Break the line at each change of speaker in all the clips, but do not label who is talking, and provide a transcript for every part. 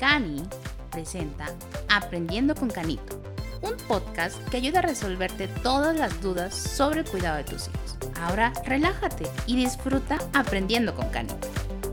Cani presenta Aprendiendo con Canito, un podcast que ayuda a resolverte todas las dudas sobre el cuidado de tus hijos. Ahora relájate y disfruta aprendiendo con Canito.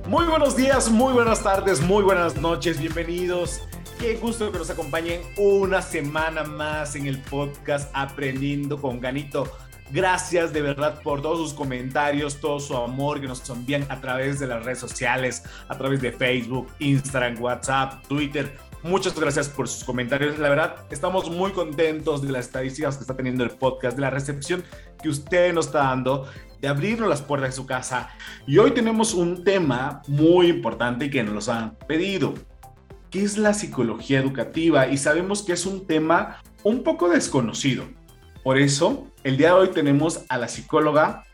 Muy buenos días, muy buenas tardes, muy buenas noches, bienvenidos. Qué gusto que nos acompañen una semana más en el podcast Aprendiendo con Ganito. Gracias de verdad por todos sus comentarios, todo su amor que nos envían a través de las redes sociales, a través de Facebook, Instagram, WhatsApp, Twitter. Muchas gracias por sus comentarios. La verdad, estamos muy contentos de las estadísticas que está teniendo el podcast, de la recepción que usted nos está dando, de abrirnos las puertas de su casa. Y hoy tenemos un tema muy importante que nos han pedido. ¿Qué es la psicología educativa? Y sabemos que es un tema un poco desconocido. Por eso, el día de hoy tenemos a la psicóloga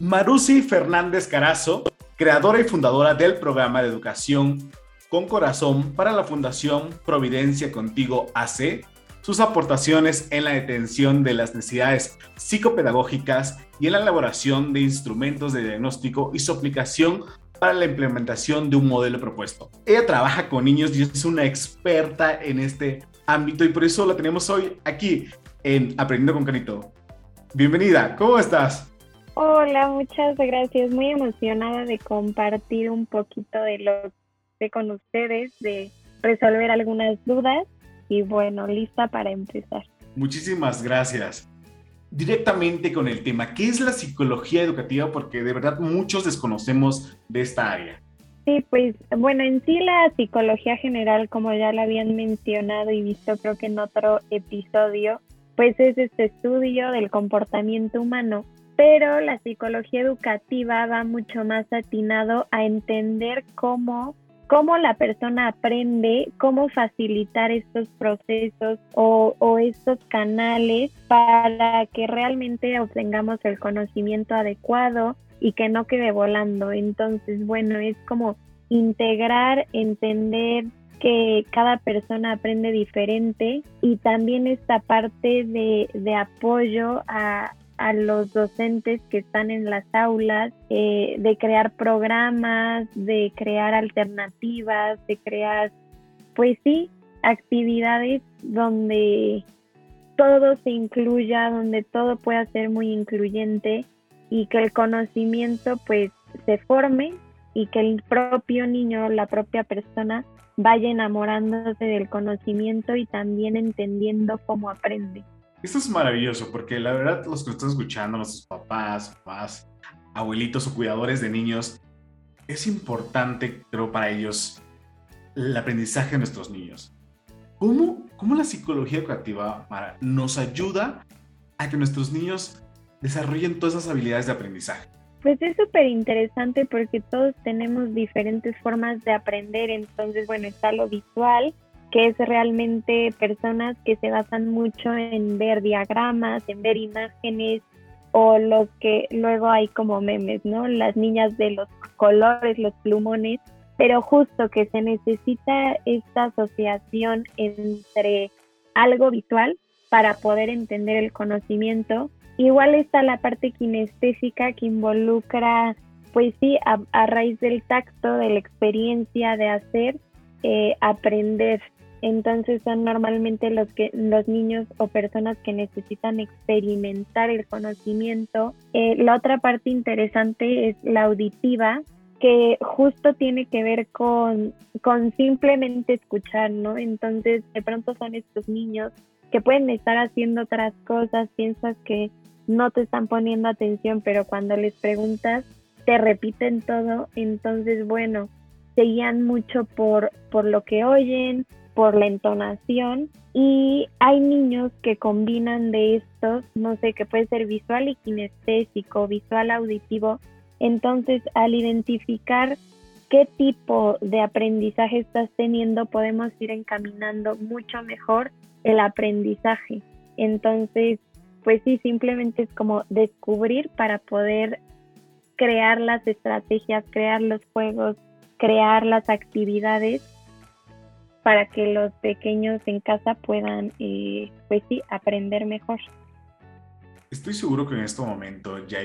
Marusi Fernández Carazo, creadora y fundadora del programa de educación con corazón para la Fundación Providencia Contigo AC, sus aportaciones en la detención de las necesidades psicopedagógicas y en la elaboración de instrumentos de diagnóstico y su aplicación para la implementación de un modelo propuesto. Ella trabaja con niños y es una experta en este ámbito y por eso la tenemos hoy aquí en Aprendiendo con Canito. Bienvenida, ¿cómo estás?
Hola, muchas gracias. Muy emocionada de compartir un poquito de lo que con ustedes, de resolver algunas dudas y bueno, lista para empezar.
Muchísimas gracias. Directamente con el tema, ¿qué es la psicología educativa? Porque de verdad muchos desconocemos de esta área.
Sí, pues bueno, en sí la psicología general, como ya la habían mencionado y visto creo que en otro episodio, pues es este estudio del comportamiento humano, pero la psicología educativa va mucho más atinado a entender cómo cómo la persona aprende, cómo facilitar estos procesos o, o, estos canales para que realmente obtengamos el conocimiento adecuado y que no quede volando. Entonces, bueno, es como integrar, entender, que cada persona aprende diferente y también esta parte de, apoyo a, los docentes que están en las aulas, eh, de crear programas, de crear alternativas, de crear, pues sí, actividades donde todo se incluya, donde todo pueda ser muy incluyente y que el conocimiento pues se forme y que el propio niño, la propia persona vaya enamorándose del conocimiento y también entendiendo cómo aprende.
Esto es maravilloso porque la verdad los que están escuchando, nuestros papás, papás, abuelitos o cuidadores de niños, es importante, creo, para ellos el aprendizaje de nuestros niños. ¿Cómo, cómo la psicología educativa nos ayuda a que nuestros niños desarrollen todas esas habilidades de aprendizaje?
Pues es súper interesante porque todos tenemos diferentes formas de aprender, entonces bueno, está lo visual, que es realmente personas que se basan mucho en ver diagramas, en ver imágenes o los que luego hay como memes, ¿no? Las niñas de los colores, los plumones, pero justo que se necesita esta asociación entre algo visual para poder entender el conocimiento Igual está la parte kinestésica que involucra, pues sí, a, raíz del tacto, de la experiencia de hacer, eh, aprender. Entonces son normalmente los que los niños o personas que necesitan experimentar el conocimiento. Eh, la otra parte interesante es la auditiva, que justo tiene que ver con, con simplemente escuchar, ¿no? Entonces, de pronto son estos niños que pueden estar haciendo otras cosas, piensas que no te están poniendo atención, pero cuando les preguntas te repiten todo, entonces bueno, se guían mucho por, por lo que oyen, por la entonación. Y hay niños que combinan de estos, no sé, que puede ser visual y kinestésico, visual auditivo, entonces al identificar qué tipo de aprendizaje estás teniendo podemos ir encaminando mucho mejor el aprendizaje. Entonces, pues sí, simplemente es como descubrir para poder crear las estrategias, crear los juegos, crear las actividades para que los pequeños en casa puedan, eh, pues sí, aprender mejor.
Estoy seguro que en este momento ya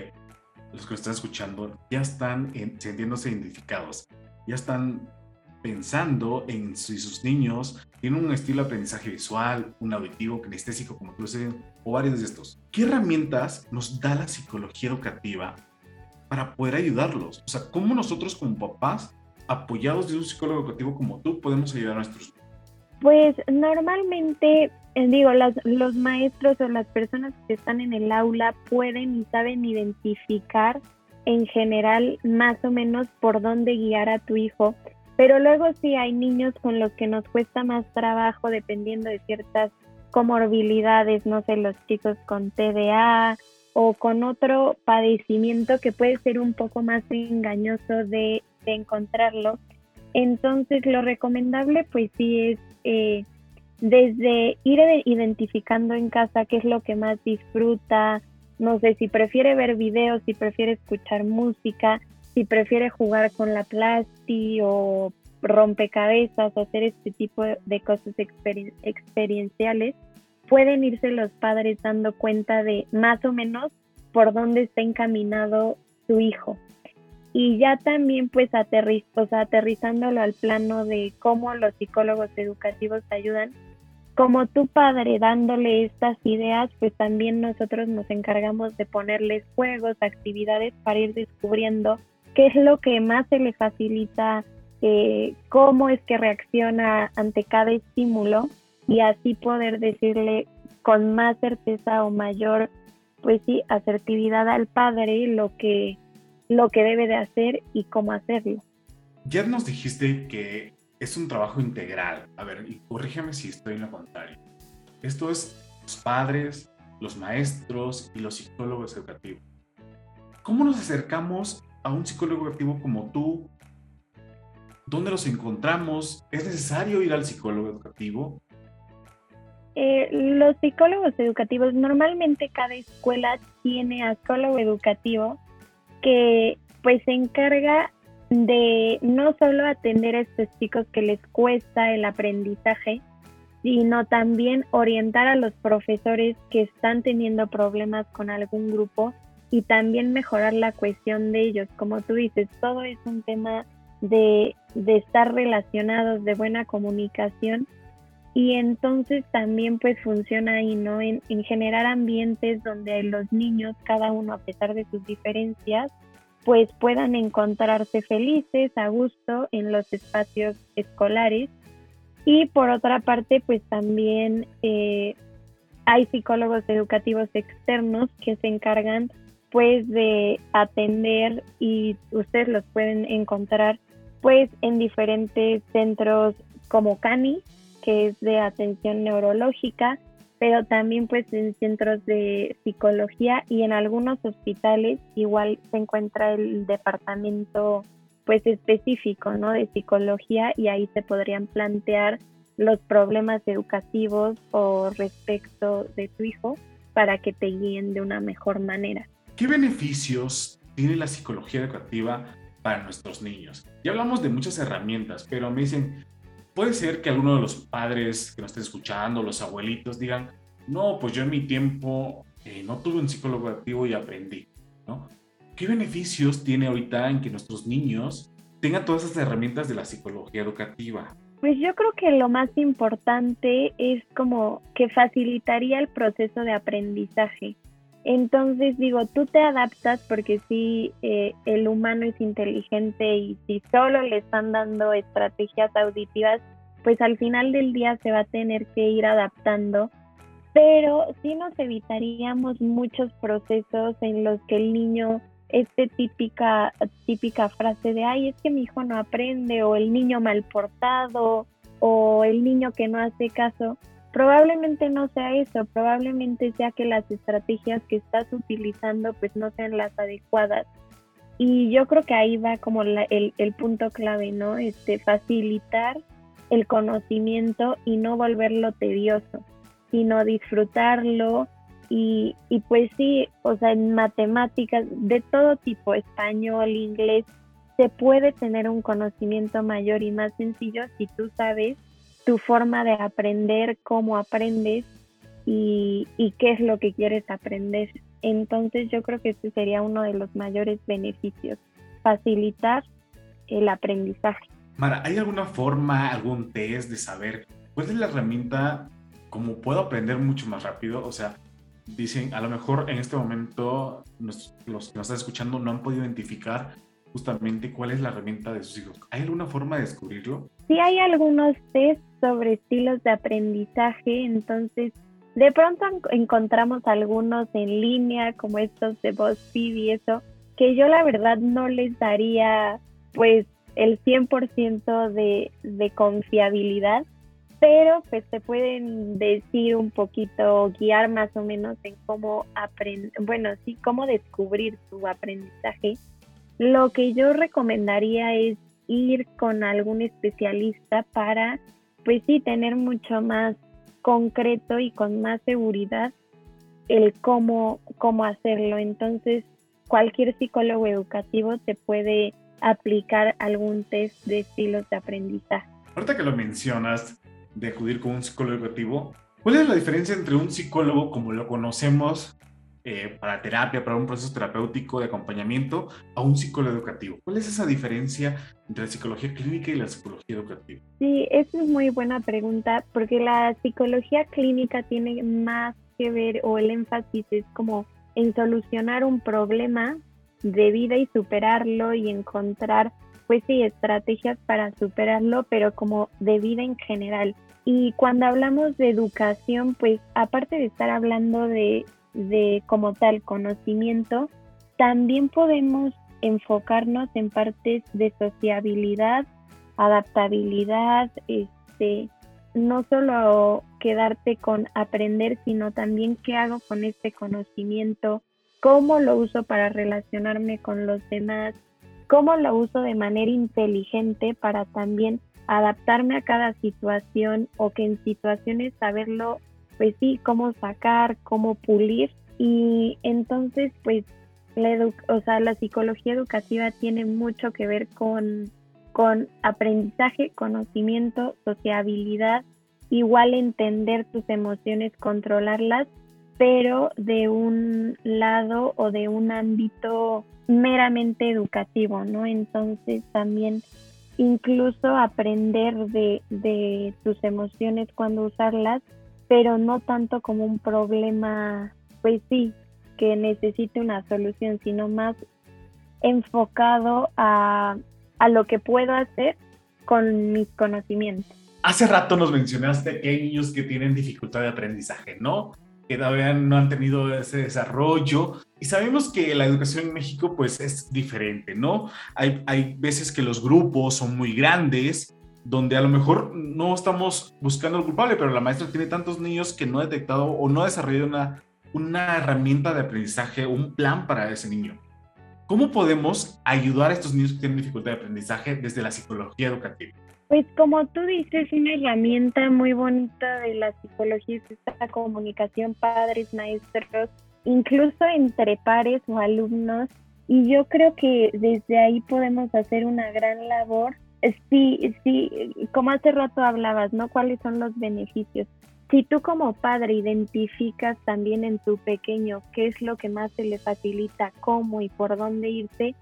los que están escuchando ya están sintiéndose identificados, ya están pensando en si sus niños tienen un estilo de aprendizaje visual, un auditivo, kinestésico, como tú dices, o varios de estos. ¿Qué herramientas nos da la psicología educativa para poder ayudarlos? O sea, ¿cómo nosotros como papás, apoyados de un psicólogo educativo como tú, podemos ayudar a nuestros
Pues normalmente, eh, digo, los maestros o las personas que están en el aula pueden y saben identificar en general más o menos por dónde guiar a tu hijo pero luego sí hay niños con los que nos cuesta más trabajo dependiendo de ciertas comorbilidades, no sé, los chicos con TDA o con otro padecimiento que puede ser un poco más engañoso de, encontrarlo. Entonces lo recomendable pues sí es eh, desde ir identificando en casa qué es lo que más disfruta, no sé si prefiere ver videos, si prefiere escuchar música, si prefiere jugar con la plasti o rompecabezas hacer este tipo de cosas experienciales, pueden irse los padres dando cuenta de más o menos por dónde está encaminado su hijo. Y ya también pues aterriz o sea, aterrizándolo al plano de cómo los psicólogos educativos ayudan, como tu padre dándole estas ideas, pues también nosotros nos encargamos de ponerles juegos, actividades para ir descubriendo qué es lo que más se le facilita, eh, cómo es que reacciona ante cada estímulo y así poder decirle con más certeza o mayor, pues sí, asertividad al padre lo que, lo que debe de hacer y cómo hacerlo.
Ya nos dijiste que es un trabajo integral. A ver, y corrígeme si estoy en lo contrario. Esto es los padres, los maestros y los psicólogos educativos. ¿Cómo nos acercamos a un psicólogo educativo como tú? ¿Dónde los encontramos? ¿Es necesario ir al psicólogo educativo?
Eh, los psicólogos educativos, normalmente cada escuela tiene a psicólogo educativo que pues se encarga de no solo atender a estos chicos que les cuesta el aprendizaje, sino también orientar a los profesores que están teniendo problemas con algún grupo y también mejorar la cuestión de ellos. Como tú dices, todo es un tema de, estar relacionados, de buena comunicación y entonces también pues funciona ahí, ¿no? En, en, generar ambientes donde los niños, cada uno a pesar de sus diferencias, pues puedan encontrarse felices, a gusto en los espacios escolares. Y por otra parte, pues también eh, hay psicólogos educativos externos que se encargan pues de atender y ustedes los pueden encontrar pues en diferentes centros como CANI, que es de atención neurológica, pero también pues en centros de psicología y en algunos hospitales igual se encuentra el departamento pues específico, ¿no? De psicología y ahí se podrían plantear los problemas educativos o respecto de tu hijo para que te guíen de una mejor manera.
¿Qué beneficios tiene la psicología educativa para nuestros niños? Ya hablamos de muchas herramientas, pero me dicen, puede ser que alguno de los padres que nos estén escuchando, los abuelitos, digan, no, pues yo en mi tiempo eh, no tuve un psicólogo educativo y aprendí, ¿no? ¿Qué beneficios tiene ahorita en que nuestros niños tengan todas esas herramientas de la psicología educativa?
Pues yo creo que lo más importante es como que facilitaría el proceso de aprendizaje. Entonces digo, tú te adaptas porque si eh, el humano es inteligente y si solo le están dando estrategias auditivas, pues al final del día se va a tener que ir adaptando. Pero sí nos evitaríamos muchos procesos en los que el niño, este típica, típica frase de, ay, es que mi hijo no aprende, o el niño mal portado, o el niño que no hace caso, Probablemente no sea eso, probablemente sea que las estrategias que estás utilizando pues no sean las adecuadas. Y yo creo que ahí va como el, el, punto clave, ¿no? Este, facilitar el conocimiento y no volverlo tedioso, sino disfrutarlo y, y pues sí, o sea, en matemáticas de todo tipo, español, inglés, se puede tener un conocimiento mayor y más sencillo si tú sabes tu forma de aprender, cómo aprendes y, qué es lo que quieres aprender. Entonces yo creo que ese sería uno de los mayores beneficios, facilitar el aprendizaje.
Mara, ¿hay alguna forma, algún test de saber cuál es la herramienta, cómo puedo aprender mucho más rápido? O sea, dicen, a lo mejor en este momento los, que nos están escuchando no han podido identificar justamente cuál es la herramienta de sus hijos. ¿Hay alguna forma de descubrirlo?
Sí, hay algunos test sobre estilos de aprendizaje, entonces de pronto encontramos algunos en línea, como estos de BuzzFeed y eso, que yo la verdad no les daría pues el 100% de, de confiabilidad, pero pues te pueden decir un poquito, guiar más o menos en cómo aprender, bueno, sí, cómo descubrir tu aprendizaje. Lo que yo recomendaría es ir con algún especialista para, pues sí, tener mucho más concreto y con más seguridad el cómo, cómo hacerlo. Entonces, cualquier psicólogo educativo te puede aplicar algún test de estilos de aprendizaje.
Ahorita que lo mencionas, de acudir con un psicólogo educativo, ¿cuál es la diferencia entre un psicólogo como lo conocemos eh, para terapia, para un proceso terapéutico de acompañamiento, a un psicólogo educativo? ¿Cuál es esa diferencia entre la psicología clínica y la psicología educativa?
Sí, esa es muy buena pregunta, porque la psicología clínica tiene más que ver, o el énfasis es como en solucionar un problema de vida y superarlo y encontrar pues sí, estrategias para superarlo, pero como de vida en general. Y cuando hablamos de educación, pues aparte de estar hablando de, de como tal conocimiento, también podemos enfocarnos en partes de sociabilidad, adaptabilidad, este, no solo quedarte con aprender, sino también qué hago con este conocimiento, cómo lo uso para relacionarme con los demás, cómo lo uso de manera inteligente para también adaptarme a cada situación o que en situaciones saberlo, pues sí, cómo sacar, cómo pulir. Y entonces, pues, la, o sea, la psicología educativa tiene mucho que ver con, con aprendizaje, conocimiento, sociabilidad, igual entender tus emociones, controlarlas, pero de un lado o de un ámbito meramente educativo, ¿no? Entonces también incluso aprender de, de tus emociones cuando usarlas, pero no tanto como un problema, pues sí, que necesite una solución, sino más enfocado a, a lo que puedo hacer con mis conocimientos.
Hace rato nos mencionaste que hay niños que tienen dificultad de aprendizaje, ¿no? que todavía no han tenido ese desarrollo. Y sabemos que la educación en México pues es diferente, ¿no? Hay, hay veces que los grupos son muy grandes, donde a lo mejor no estamos buscando al culpable, pero la maestra tiene tantos niños que no ha detectado o no ha desarrollado una, una herramienta de aprendizaje, un plan para ese niño. ¿Cómo podemos ayudar a estos niños que tienen dificultad de aprendizaje desde la psicología educativa?
Pues como tú dices, una herramienta muy bonita de la psicología es esta comunicación padres, maestros, incluso entre pares o alumnos. Y yo creo que desde ahí podemos hacer una gran labor. Sí, sí, como hace rato hablabas, ¿no? ¿Cuáles son los beneficios? Si tú como padre identificas también en tu pequeño qué es lo que más se le facilita, cómo y por dónde irse,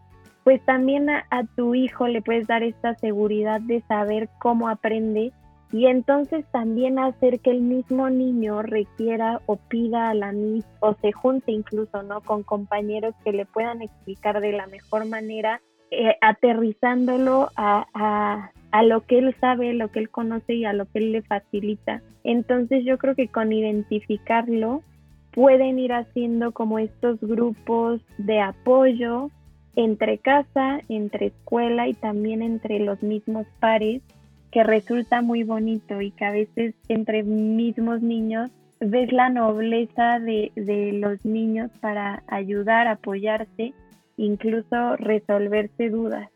pues también a, tu hijo le puedes dar esta seguridad de saber cómo aprende y entonces también hacer que el mismo niño requiera o pida a la misma o se junte incluso no con compañeros que le puedan explicar de la mejor manera eh, aterrizándolo a, a, a, lo que él sabe, lo que él conoce y a lo que él le facilita. Entonces yo creo que con identificarlo pueden ir haciendo como estos grupos de apoyo entre casa, entre escuela y también entre los mismos pares, que resulta muy bonito y que a veces entre mismos niños ves la nobleza de, de los niños para ayudar, apoyarse, incluso resolverse dudas.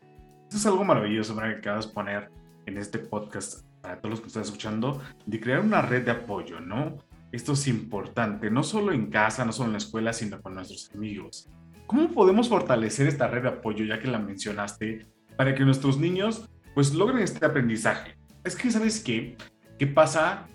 Eso es algo maravilloso que acabas de poner en este podcast para todos los que están escuchando, de crear una red de apoyo, ¿no? Esto es importante, no solo en casa, no solo en la escuela, sino con nuestros amigos. ¿Cómo podemos fortalecer esta red de apoyo, ya que la mencionaste, para que nuestros niños pues logren este aprendizaje? Es que, ¿sabes qué? ¿Qué pasa?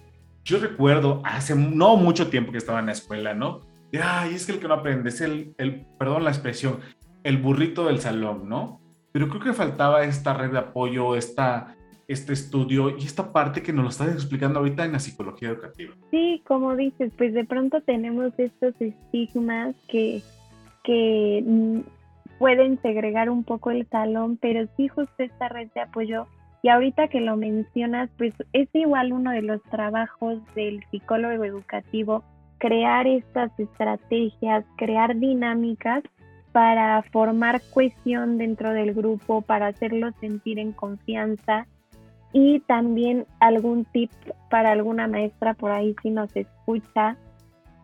Yo recuerdo hace no mucho tiempo que estaba en la escuela, ¿no? Y, ay, es que el que no aprende es el, el, perdón la expresión, el burrito del salón, ¿no? Pero creo que faltaba esta red de apoyo, esta, este estudio y esta parte que nos lo estás explicando ahorita en la psicología educativa.
Sí, como dices, pues de pronto tenemos estos estigmas que, que mm, pueden segregar un poco el salón, pero sí justo esta red de apoyo y ahorita que lo mencionas, pues es igual uno de los trabajos del psicólogo educativo, crear estas estrategias, crear dinámicas para formar cohesión dentro del grupo, para hacerlos sentir en confianza y también algún tip para alguna maestra por ahí si nos escucha,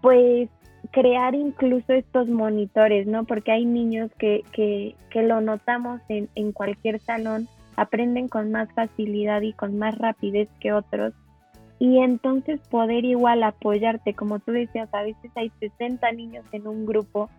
pues crear incluso estos monitores, ¿no? Porque hay niños que, que, que lo notamos en, en cualquier salón, aprenden con más facilidad y con más rapidez que otros. Y entonces poder igual apoyarte, como tú decías, a veces hay 60 niños en un grupo,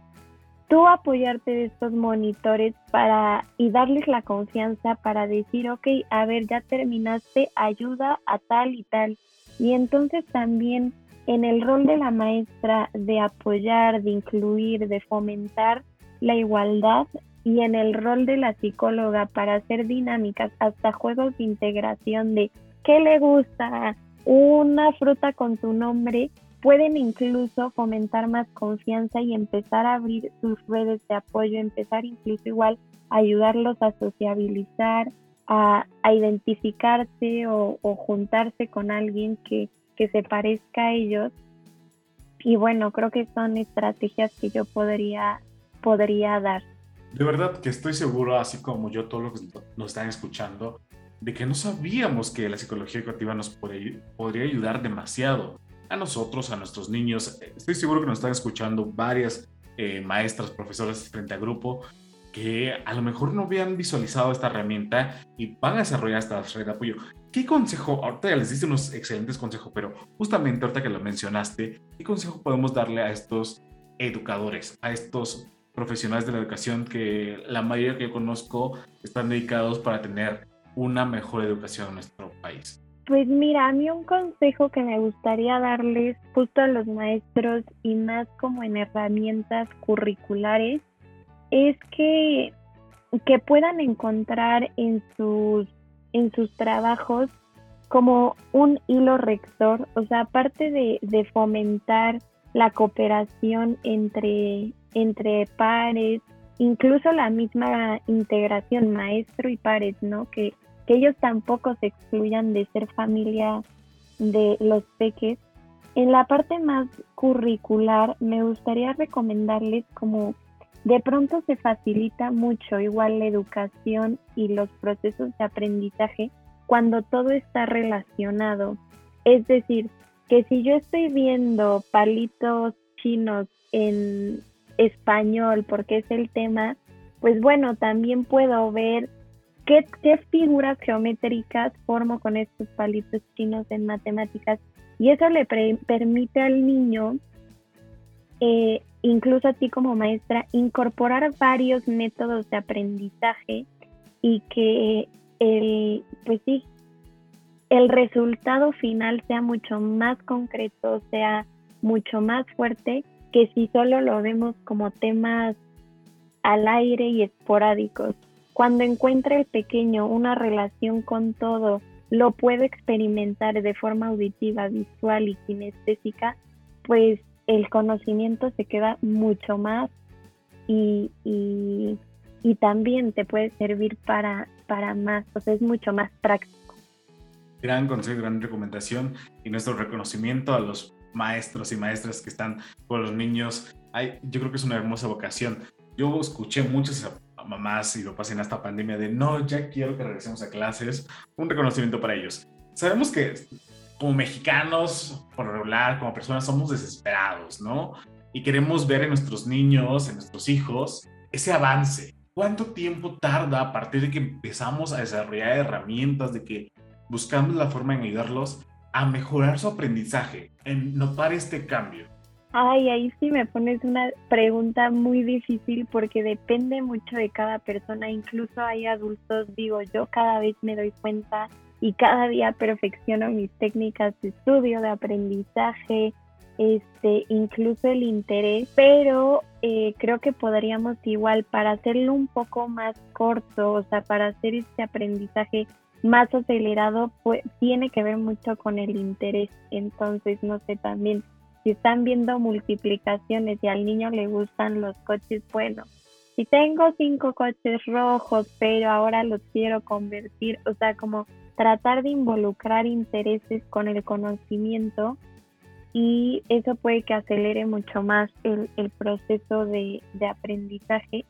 tú apoyarte de estos monitores para y darles la confianza para decir, ok, a ver, ya terminaste, ayuda a tal y tal. Y entonces también en el rol de la maestra de apoyar, de incluir, de fomentar la igualdad, y en el rol de la psicóloga para hacer dinámicas, hasta juegos de integración de qué le gusta, una fruta con su nombre, pueden incluso fomentar más confianza y empezar a abrir sus redes de apoyo, empezar incluso igual a ayudarlos a sociabilizar, a, identificarse o, juntarse con alguien que, que se parezca a ellos. Y bueno, creo que son estrategias que yo podría, podría dar.
De verdad que estoy seguro, así como yo, todos los que nos están escuchando, de que no sabíamos que la psicología educativa nos podría ayudar demasiado a nosotros, a nuestros niños. Estoy seguro que nos están escuchando varias eh, maestras, profesoras frente a grupo que a lo mejor no habían visualizado esta herramienta y van a desarrollar esta red de apoyo. ¿Qué consejo? Ahorita ya les diste unos excelentes consejos, pero justamente ahorita que lo mencionaste, ¿qué consejo podemos darle a estos educadores, a estos profesionales de la educación que la mayoría que yo conozco están dedicados para tener una mejor educación en nuestro país?
Pues mira, a mí un consejo que me gustaría darles justo a los maestros y más como en herramientas curriculares es que, que puedan encontrar en sus, en sus trabajos como un hilo rector, o sea, aparte de, de fomentar la cooperación entre, entre pares, incluso la misma integración maestro y pares, ¿no? Que, que ellos tampoco se excluyan de ser familia de los peques. En la parte más curricular me gustaría recomendarles como de pronto se facilita mucho igual la educación y los procesos de aprendizaje cuando todo está relacionado. Es decir, que si yo estoy viendo palitos chinos en español, porque es el tema, pues bueno, también puedo ver qué, qué figuras geométricas formo con estos palitos chinos en matemáticas. Y eso le permite al niño, eh, incluso a ti como maestra, incorporar varios métodos de aprendizaje y que el, pues sí, el resultado final sea mucho más concreto, sea mucho más fuerte que si solo lo vemos como temas al aire y esporádicos. Cuando encuentra el pequeño una relación con todo, lo puede experimentar de forma auditiva, visual y kinestésica, pues el conocimiento se queda mucho más y, y, también te puede servir para, para más, o sea, es mucho más práctico
gran consejo, gran recomendación y nuestro reconocimiento a los maestros y maestras que están con los niños. Ay, yo creo que es una hermosa vocación. Yo escuché muchas mamás y papás en esta pandemia de no, ya quiero que regresemos a clases. Un reconocimiento para ellos. Sabemos que como mexicanos, por regular, como personas, somos desesperados, ¿no? Y queremos ver en nuestros niños, en nuestros hijos, ese avance. ¿Cuánto tiempo tarda a partir de que empezamos a desarrollar herramientas, de que buscamos la forma en ayudarlos a mejorar su aprendizaje, en notar este cambio?
Ay, ahí sí me pones una pregunta muy difícil porque depende mucho de cada persona. Incluso hay adultos, digo, yo cada vez me doy cuenta y cada día perfecciono mis técnicas de estudio, de aprendizaje, este, incluso el interés, pero eh, creo que podríamos igual para hacerlo un poco más corto, o sea, para hacer este aprendizaje más acelerado, pues tiene que ver mucho con el interés. Entonces, no sé, también si están viendo multiplicaciones y al niño le gustan los coches, bueno, si tengo cinco coches rojos, pero ahora los quiero convertir, o sea, como tratar de involucrar intereses con el conocimiento y eso puede que acelere mucho más el, proceso de, aprendizaje.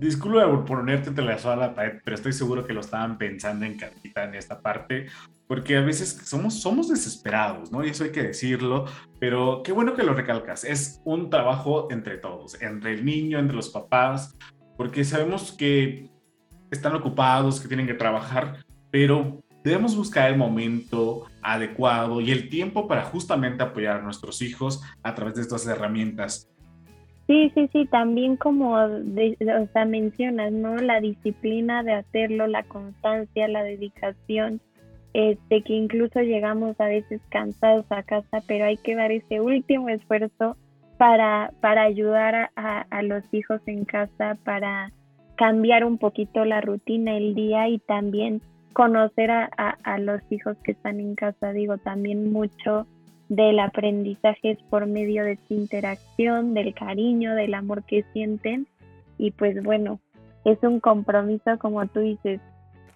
Disculpa por ponerte la a la pared, pero estoy seguro que lo estaban pensando en Cartita en esta parte, porque a veces somos, somos desesperados, ¿no? Y eso hay que decirlo, pero qué bueno que lo recalcas. Es un trabajo entre todos, entre el niño, entre los papás, porque sabemos que están ocupados, que tienen que trabajar, pero debemos buscar el momento adecuado y el tiempo para justamente apoyar a nuestros hijos a través de estas herramientas.
Sí, sí, sí, también como o sea, mencionas, ¿no? La disciplina de hacerlo, la constancia, la dedicación, este, que incluso llegamos a veces cansados a casa, pero hay que dar ese último esfuerzo para, para ayudar a, a los hijos en casa, para cambiar un poquito la rutina el día y también conocer a, a, los hijos que están en casa, digo, también mucho del aprendizaje es por medio de esta interacción, del cariño, del amor que sienten. Y pues bueno, es un compromiso, como tú dices,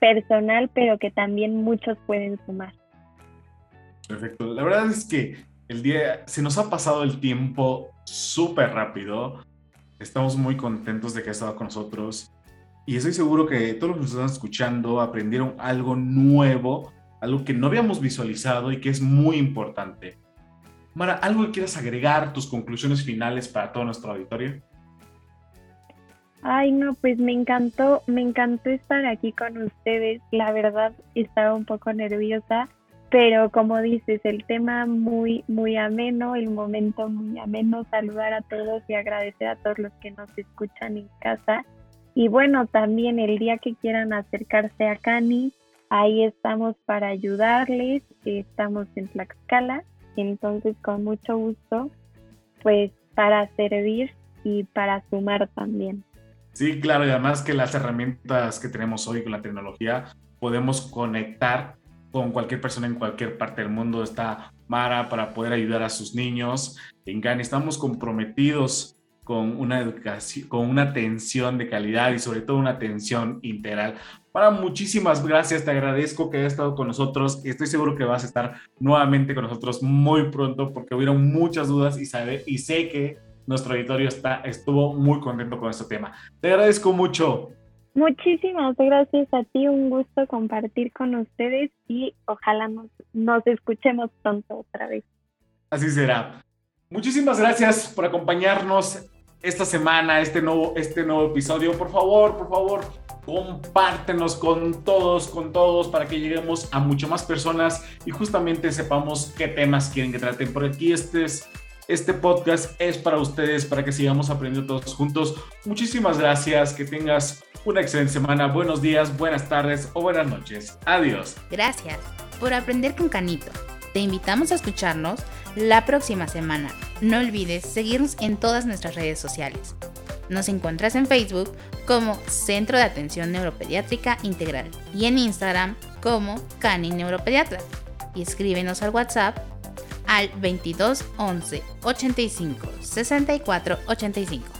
personal, pero que también muchos pueden sumar.
Perfecto. La verdad es que el día, se nos ha pasado el tiempo súper rápido. Estamos muy contentos de que ha estado con nosotros. Y estoy seguro que todos los que nos están escuchando aprendieron algo nuevo, algo que no habíamos visualizado y que es muy importante. Mara, ¿algo que quieras agregar, tus conclusiones finales para todo nuestro auditorio?
Ay, no, pues me encantó, me encantó estar aquí con ustedes. La verdad, estaba un poco nerviosa, pero como dices, el tema muy, muy ameno, el momento muy ameno, saludar a todos y agradecer a todos los que nos escuchan en casa. Y bueno, también el día que quieran acercarse a Cani, ahí estamos para ayudarles, estamos en Tlaxcala, entonces con mucho gusto, pues para servir y para sumar también.
Sí, claro, y además que las herramientas que tenemos hoy con la tecnología, podemos conectar con cualquier persona en cualquier parte del mundo. Está Mara para poder ayudar a sus niños. En Gani estamos comprometidos con una educación, con una atención de calidad y sobre todo una atención integral. Para muchísimas gracias, te agradezco que hayas estado con nosotros estoy seguro que vas a estar nuevamente con nosotros muy pronto porque hubieron muchas dudas y, sabe, y sé que nuestro auditorio está, estuvo muy contento con este tema. Te agradezco mucho.
Muchísimas gracias a ti, un gusto compartir con ustedes y ojalá nos, nos escuchemos pronto otra vez.
Así será. Muchísimas gracias por acompañarnos esta semana, este nuevo, este nuevo episodio. Por favor, por favor, compártenos con todos, con todos, para que lleguemos a mucho más personas y justamente sepamos qué temas quieren que traten. Por aquí este, es, este podcast es para ustedes, para que sigamos aprendiendo todos juntos. Muchísimas gracias, que tengas una excelente semana, buenos días, buenas tardes o buenas noches. Adiós.
Gracias por aprender con Canito. Te invitamos a escucharnos la próxima semana. No olvides seguirnos en todas nuestras redes sociales. Nos encuentras en Facebook como Centro de Atención Neuropediátrica Integral y en Instagram como Cani Neuropediatra. Y escríbenos al WhatsApp al 22 11 85 64 85.